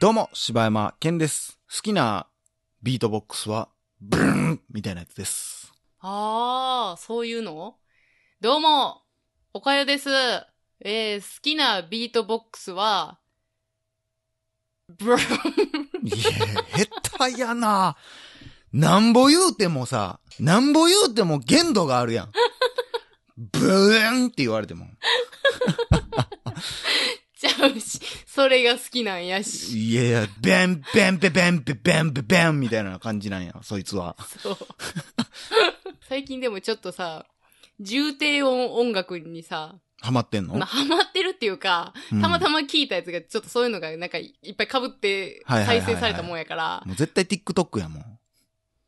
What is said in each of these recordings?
どうも、柴山健です。好きなビートボックスは、ブルーンみたいなやつです。ああ、そういうの？どうも、おかよです。えー、好きなビートボックスは、ブルーン。いや、下手やな。なんぼ言うてもさ、なんぼ言うても限度があるやん。ブーンって言われても。うし、それが好きなんやし。いやいや、ベン、ベン、ベン、ベン、ベン、ベン、ベン、みたいな感じなんや、そいつは。そう。最近でもちょっとさ、重低音音楽にさ、ハマってんの、まあ、ハマってるっていうか、うんたまたま聞いたやつがちょっとそういうのがなんかいっぱい被って再生されたもんやから、もう絶対 TikTok やもん。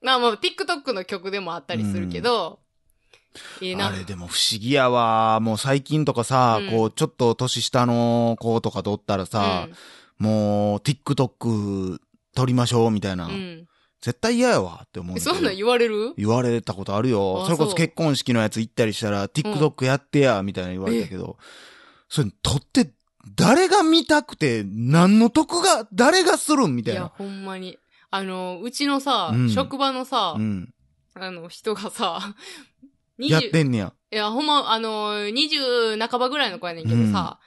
まあまあ TikTok の曲でもあったりするけど、ええな。あれでも不思議やわ。もう最近とかさ、うんこう、ちょっと年下の子とかとおったらさ、もう、TikTok 撮りましょうみたいな。うん。うん。絶対嫌やわって思う。そんなん言われる？言われたことあるよ。あそれこそ結婚式のやつ行ったりしたら、TikTok やってや、みたいな言われたけど、それ撮って、誰が見たくて、何の得が、誰がするんみいや、たいな。ほんまに。あの、うちのさ、うん職場のさ、うん。あの、人がさ、やってんねや。いや、ほんま、あの、二十半ばぐらいの子やねんけどさ、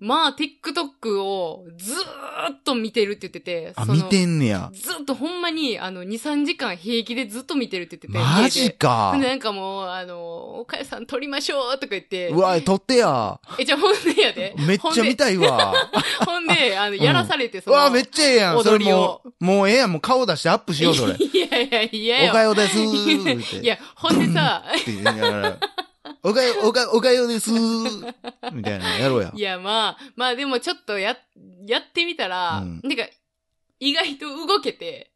まあ、TikTok をずーっと見てるって言ってて、あ、見てんねや。ずっとほんまに、あの、2、3時間平気でずっと見てるって言ってて。マジかなんかもう、あの、おかやさん撮りましょうとか言って。うわ、撮ってや。え、じゃあほんでやで。めっちゃ見たいわ。ほんで、あの、んやらされて、そうの。わ、めっちゃええやん。それ踊りももうええやん。もう顔出してアップしよう、それ。いやいや、いやよ。おかよですー。いや、ほんでさ、って言いながら、おかよ、おか、おかよですーみたいなのやろうやい。や、まあ、まあでもちょっとや、やってみたら、うんなんか、意外と動けて、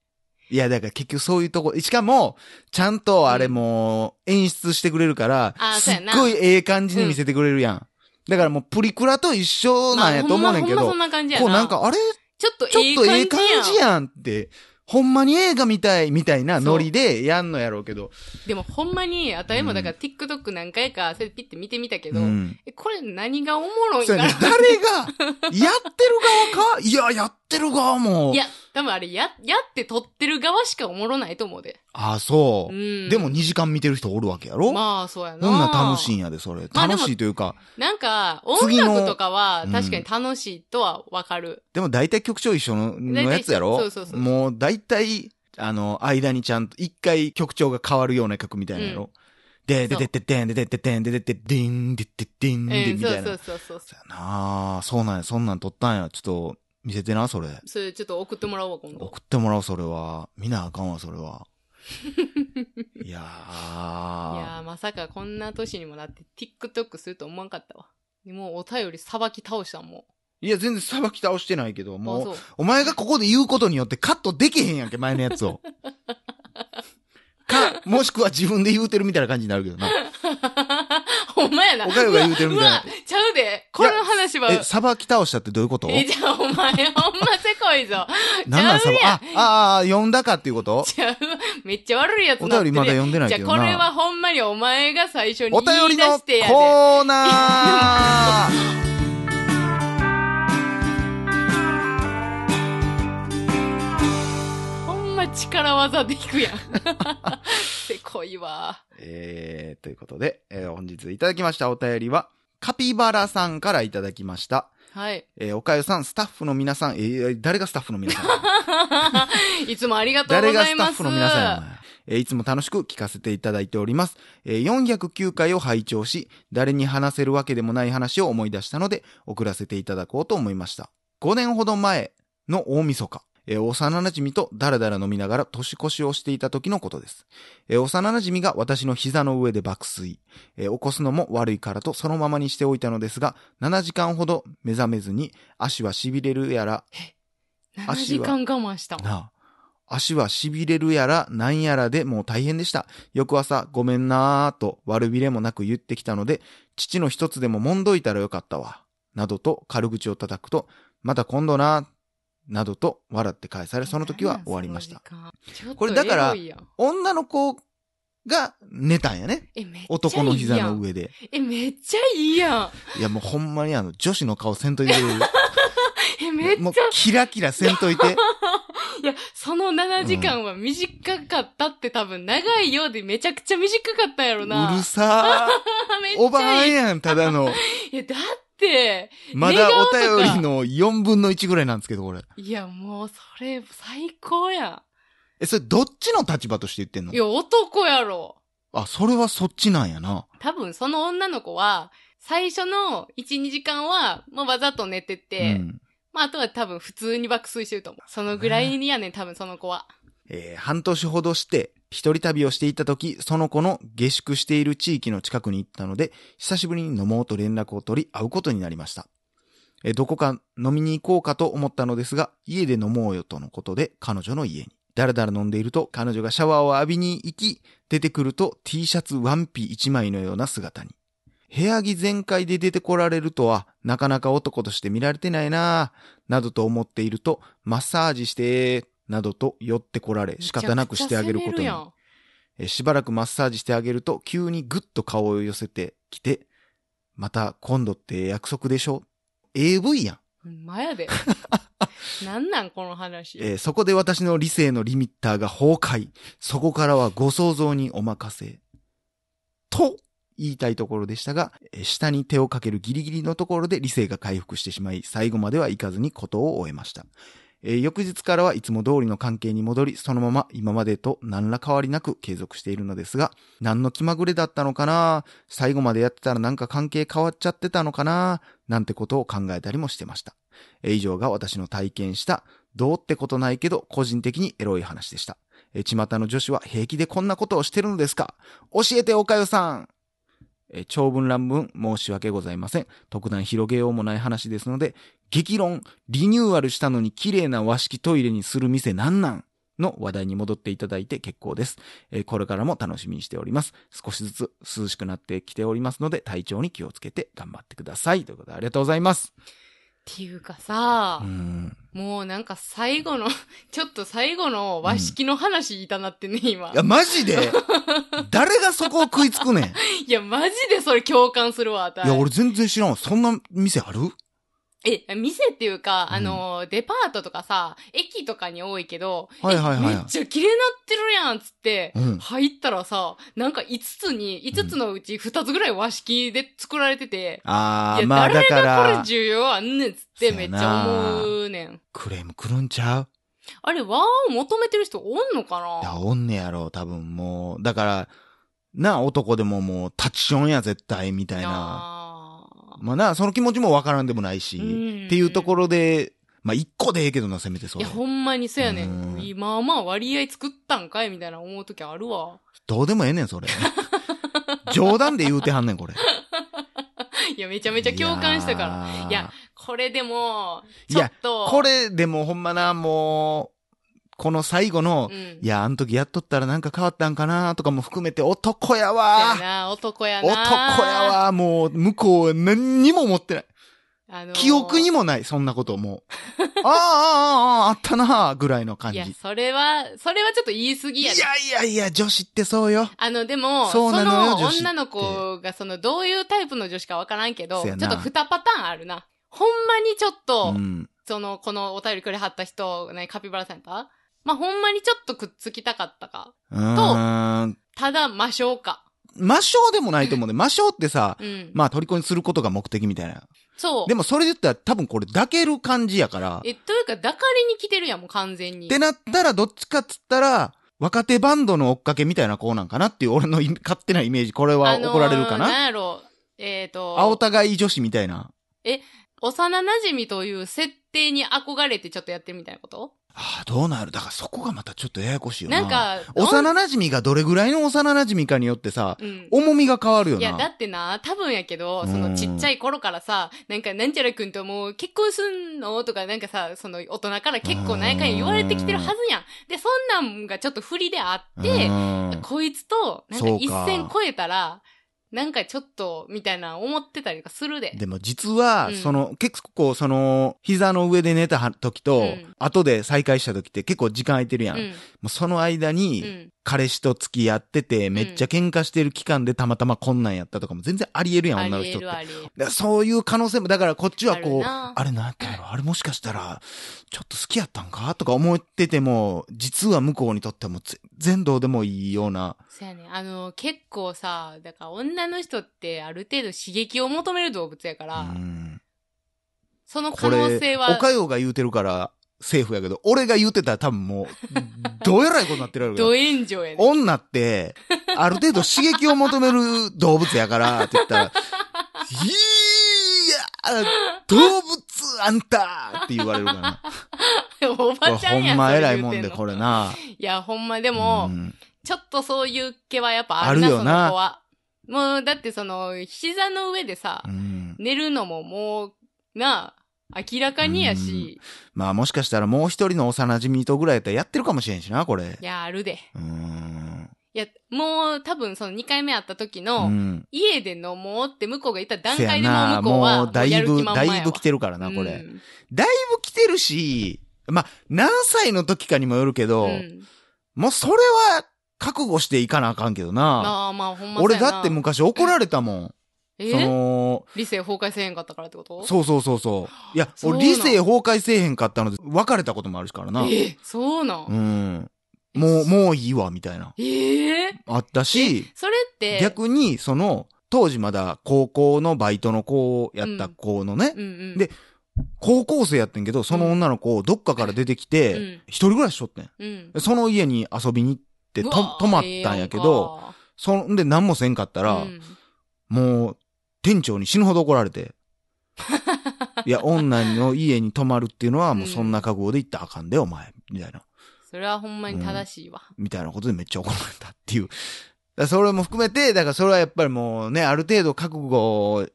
いや、だから結局そういうとこ、しかも、ちゃんとあれも演出してくれるから、うやなごいええ感じに見せてくれるやん。だからもうプリクラと一緒なんやと思うねんけどまあほんまほんまそん、な感じやな。こうなんか、あれ？ちょっとちょっとええ感じ。やんって、ほんまに映画みたい、みたいなノリでやんのやろうけど。でもほんまに、あたりもうんだから TikTok 何回か、それピッて見てみたけど、うん。え、これ何がおもろいかなそうやね。誰が、やってる側か？いや、やってる側も。いや、多分あれ、や、やって撮ってる側しかおもろないと思うで。あ、そうう。ん。でも2時間見てる人おるわけやろ？まあ、そうやな。こんなん楽しいんやで、それ。楽しいというか。なんか、音楽とかはうん確かに楽しいとはわかる。でも大体曲調一緒ののやつやろ？そうそうそうもう大体、あの、間にちゃんと一回曲調が変わるような曲みたいなやろ、で、で、で、で、でん、で、で、で、でん、で、で、で、でん、で、で、でん、うで、ん、みたいな。そうそうそうそう。そうやなあそうなんや、そんなん撮ったんや。ちょっと、見せてな、それ。それちょっと送ってもらおうわ、今度。送ってもらおう、それは。見なあかんわ、それは。い やいやー。ー、まさかこんな年にもなって TikTok すると思わんかったわ。もうお便りさばき倒したもん。いや、全然さばき倒してないけど、あもう、お前がここで言うことによってカットできへんやんけ、前のやつを。か、もしくは自分で言うてるみたいな感じになるけどな。ほんまやな。おかゆが言うてるみたいなちゃうで。この話は。え、さばき倒したってどういうこと？え、じゃあお前、ほんませこいぞ。なんなんさば、ちゃうやんあ、ああ、読んだかっていうこと？ちゃう。めっちゃ悪いやつおなってる便りまだ読んでないけどな。じゃあこれはほんまにお前が最初にお言い便りの出してやで。コーナ力技でいくやん。せこいわ。えー、ということで、えー本日いただきましたお便りは、カピバラさんからいただきました。はい。えーおかゆさん、スタッフの皆さん、えー誰がスタッフの皆さん？いつもありがとうご誰がざいます。スタッフの皆さんえーいつも楽しく聞かせていただいております。えー409回を拝聴し、誰に話せるわけでもない話を思い出したので、送らせていただこうと思いました。5年ほど前の大晦日、えー幼馴染とダラダラ飲みながら年越しをしていた時のことです。えー幼馴染が私の膝の上で爆睡。えー起こすのも悪いからとそのままにしておいたのですが、7時間ほど目覚めずに足は痺れるやら、7時間我慢した。なあ。足は痺れるやらなんやらでもう大変でした。翌朝ごめんなーと悪びれもなく言ってきたので、父の一つでも揉んどいたらよかったわ。などと軽口を叩くと、また今度な、などと笑って返され、その時は終わりました。。ここれだから女の子が寝たんやね。え、めっちゃいいやん。男の膝の。上で。え、めっちゃいいやん。いやもうほんまにあの、女子の顔せんといて。え、めっちゃもう、キラキラせんといて。いや、その7時間は短かったって多分長いようでめちゃくちゃ短かったんやろな。うるさ めっー。おばちゃいい。はんやん、ただの。いや、だって、まだお便りの4分の1ぐらいなんですけど、これ。いや、もうそれ最高やえ、それどっちの立場として言ってんの？ん。いや、男やろ。あ、それはそっちなんやな。多分その女の子は、最初の1、2時間は、もうわざと寝てて、うん。まああとは多分普通に爆睡してると思う。そのぐらいにやねん、多分その子は。えー半年ほどして、一人旅をしていた時、その子の下宿している地域の近くに行ったので、久しぶりに飲もうと連絡を取り、会うことになりました。えどこか飲みに行こうかと思ったのですが、家で飲もうよとのことで、彼女の家に。だらだら飲んでいると、彼女がシャワーを浴びに行き、出てくると T シャツワンピ一枚のような姿に。部屋着全開で出てこられるとは、なかなか男として見られてないなぁ、などと思っていると、マッサージして、などと寄ってこられ、仕方なくしてあげることにしばらくマッサージしてあげると、急にぐっと顔を寄せてきて、また今度って約束でしょ ?AV やん。まやで。なんなんこの話。えーそこで私の理性のリミッターが崩壊。そこからはご想像にお任せ。と、言いたいところでしたが、えー下に手をかけるギリギリのところで理性が回復してしまい、最後まではいかずにことを終えました。えー翌日からはいつも通りの関係に戻り、そのまま今までと何ら変わりなく継続しているのですが、何の気まぐれだったのかな？最後までやってたらなんか関係変わっちゃってたのかな？なんてことを考えたりもしてました。えー以上が私の体験した、どうってことないけど、個人的にエロい話でした。えー巷の女子は平気でこんなことをしてるのですか？教えておかよさんえー長文乱文申し訳ございません。特段広げようもない話ですので、激論、リニューアルしたのに綺麗な和式トイレにする店なんなんの話題に戻っていただいて結構です。えーこれからも楽しみにしております。少しずつ涼しくなってきておりますので、体調に気をつけて頑張ってください。ということでありがとうございます。っていうかさう、ん。もうなんか最後の、ちょっと最後の和式の話言いたなってね、今いや、。マジで 誰がそこを食いつくねん。いや、マジでそれ共感するわ、あたいや、俺全然知らんわ。そんな店ある？え、店っていうか、うん。あの、デパートとかさ、駅とかに多いけど、はいはいはい。えめっちゃ綺麗なってるやん、つって、うん。入ったらさ、なんか5つに、5つのうち2つぐらい和式で作られてて、いや、あー、まあだ誰がこれ重要あんねん、つってめっちゃ思うねん。クレーム来るんちゃう？あれ、和を求めてる人おんのかいや、なおんねやろ、多分もう。だから、な、男でももう、タッチションや、絶対、みたいな。あまあな、その気持ちもわからんでもないし、うんっていうところで、まあ一個でええけどな、せめてそれーいや、。ほんまにそうやねうんん。今まあ割合作ったんかいみたいな思うときあるわ。どうでもええねん、それ。冗談で言うてはんねん、これ。いや、めちゃめちゃ共感したから。らいや、これでも、いやちょっと。これ、でもほんまな、もう、この最後の、うん。いや、あの時やっとったらなんか変わったんかなとかも含めて、男やわな、男やな。男や。わもう、向こうは何にも持ってない。あのー記憶にもない、そんなことも う。ああ、ああ、ああ、あったなぐらいの感じ。いやいや、それは、それはちょっと言い過ぎいやで。やいや、女子ってそうよ。あの、でも、その女の子が、その、どういうタイプの女子かわからんけど、ちょっと二パターンあるな。ほんまにちょっと、うん。その、このお便りくれはった人、ね、カピバラセンターまあ、ほんまにちょっとくっつきたかったか。うーん。ただ、魔性か。魔性でもないと思うね。魔性ってさ、うん。まあ、虜にすることが目的みたいな。そう。でも、それで言ったら多分これ抱ける感じやから。え、というか、抱かれに来てるやん、もう完全に。ってなったら、どっちかっつったら、若手バンドの追っかけみたいな子なんかなっていう俺のい 勝手なイメージ。これはあのー怒られるかな、なんやろ、えっ、と、青互い女子みたいな。幼馴染という設定に憧れてちょっとやってるみたいなこと？ああ、どうなる？だからそこがまたちょっとややこしいよな。なんか、幼馴染がどれぐらいの幼馴染かによってさ、うん。重みが変わるよな。いや、だってな、多分やけど、そうんのちっちゃい頃からさ、なんか、なんちゃらくんともう結婚すんの？とか、なんかさ、その大人から結構なんやかんや言われてきてるはずやん。で、そんなんがちょっと振りであって、うんこいつと、なんか一線超えたら、なんかちょっと、みたいな思ってたりとかするで。でも実は、うんその、結構その、膝の上で寝た時と、うん後で再会した時って結構時間空いてるやん。もうん。うその間うに、ん。彼氏と付き合ってて、めっちゃ喧嘩してる期間でたまたまこんなんやったとかも全然ありえるやん、あ女の人って。りえるありえる。だからそういう可能性も、だからこっちはこう、ああれなんやったんやろあれもしかしたら、ちょっと好きやったんかとか思ってても、実は向こうにとってはもう全然どうでもいいような。そうやね。あの、結構さ、だから女の人ってある程度刺激を求める動物やかうら、ん。そのこ可能性れ、はお、かよが言うてるから、セーフやけど、俺が言うてたら多分もう、どうえらいことになってるやろどド炎上やね。女って、ある程度刺激を求める動物やから、って言ったら、いや動物あんたって言われるからな。おばちゃんやほんま偉いもんで、これな。いや、ほんまでも、うんちょっとそういう気はやっぱあるな、あるよな。もう、だってその、膝の上でさ、うん寝るのももう、なあ、明らかにやし、まあもしかしたらもう一人の幼馴染とぐらいやったらやってるかもしれんしな、これい。や、あるで。うん。いや、もう多分その2回目会った時の、うん。家で飲もうって向こうが言った段階でも向こうは、もうだいぶ、だいぶ来てるからな、これ。うんだいぶ来てるし、まあ、何歳の時かにもよるけど、うんもうそれは覚悟していかなあかんけどな。なあ、まあほんま俺だって昔怒られたもん。え？その、理性崩壊せへんかったからってこと？そうそうそうそう。いや、俺理性崩壊せえへんかったので、別れたこともあるからな。えそうなん、うん。もう、もういいわ、みたいな。え？えあったし、それって、逆に、その、当時まだ高校のバイトの子やった子のね、うんうん。で高校生やってんけど、その女の子、どっかから出てきうてん、一人暮らししとってん。うん。でその家に遊びに行って、とうわ、泊まったんやけど、そんで何もせんかったら、うんもう、店長に死ぬほど怒られて。いや、女の家に泊まるっていうのは、もうそんな覚悟で行ったらあかんで、お前。みたいな。それはほんまに正しいわ。みたいなことでめっちゃ怒られたっていう。だそれも含めて、だからそれはやっぱりもうね、ある程度覚悟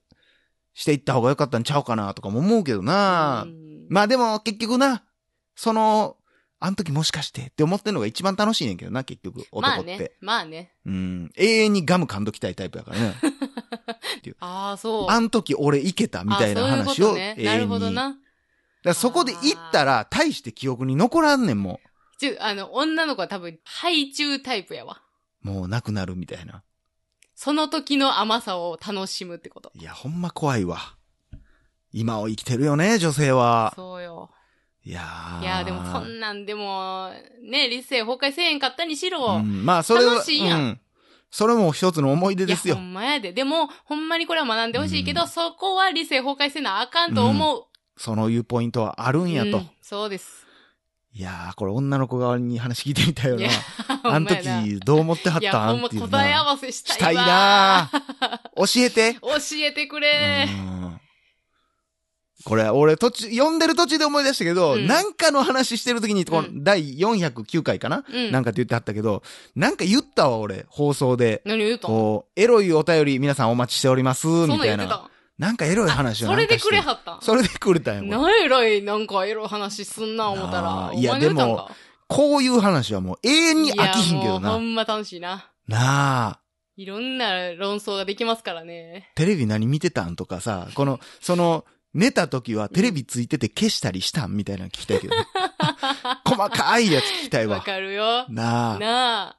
していった方が良かったんちゃうかなとかも思うけどな。うんまあでも結局な、その、あの時もしかしてって思ってんのが一番楽しいねんけどな、結局、まあ男って。ね。まあね。うん。永遠にガム噛んどきたいタイプやからね。ああ、そう。あん時俺いけたみたいなあ話をそういうことね。な永遠に。るほどな。だそこで行ったら、大して記憶に残らんねんもちゅ、あの、女の子は多分、ハイチュウタイプやわ。う。もうなくなるみたいな。その時の甘さを楽しむってこと。いや、ほんま怖いわ。今を生きてるよね、女性は。そうよ。いやーいや、でもそんなんでも、ね、理性崩壊せえへんかったにしろ。うん、まあ、それは、楽しいやんうん。それも一つの思い出ですよほ。んまやで。でも、ほんまにこれは学んでほしいけど、うんそこは理性崩壊せなあかんと思う。そのいうポイントはあるんやと。うんそうです。いやー、これ女の子側に話聞いてみたいよな。あの時、どう思ってはったほん？っていうな。答え合わせしたいわ。したいな教えて。教えてくれ。うんこれ、俺途中、読んでる途中で思い出したけど、うんなんかの話してる時に、このうん第409回かな、うん。なんかって言ってはったけど、なんか言ったわ、俺、放送で。何言うとんこう、エロいお便り皆さんお待ちしております、みたいな。なんかエロいん話をそれでくれははった？んそれでくれたんや、これなえらい、なんかエロい話すんな、思ったあら。ーいやでかこういう話はもう永遠に飽きひんけどいやもうほな。んま楽しいな。なあ。いろんな論争ができますからね。テレビ何見てたんとかさ、この、その、寝た時はテレビついてて消したりしたんみたいなの聞きたいけどね。細かいやつ聞きたいわわ。かるよ。なあ。なあ。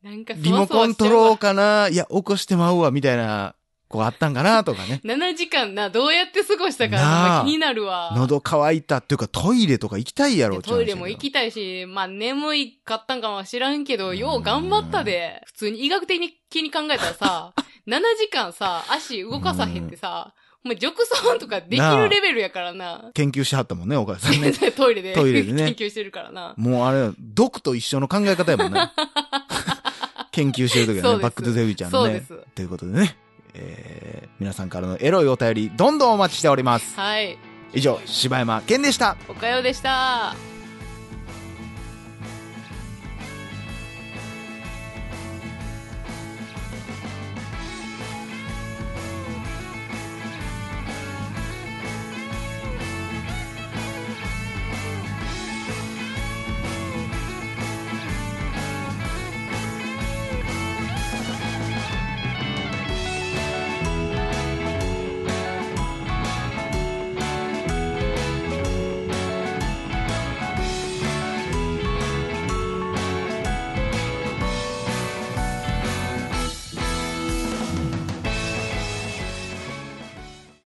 なんかそわリモコン取ろうかないや、起こしてまうわ、みたいな、こうあったんかなとかね。うわ。7時間な、どうやって過ごしたか、な気になるわ。喉乾いたっていうかトイレとか行きたいやろでトイレも行きたいし、まあ眠いかったんかは知らんけど、よう頑張ったで。普通に医学的に考えたらさ、7時間さ、足動かさへんってさ、お前、褥瘡とかできるレベルやからな。研究しはったもんね、お母さんね。トイレで。トイレでね研究してるからな。もうあれ、毒と一緒の考え方やもんね。研究してる時はね、バックトゥゼフィーちゃんです。ということでね、えー、皆さんからのエロいお便り、どんどんお待ちしております。はい。以上、柴山健でした。おかよでした。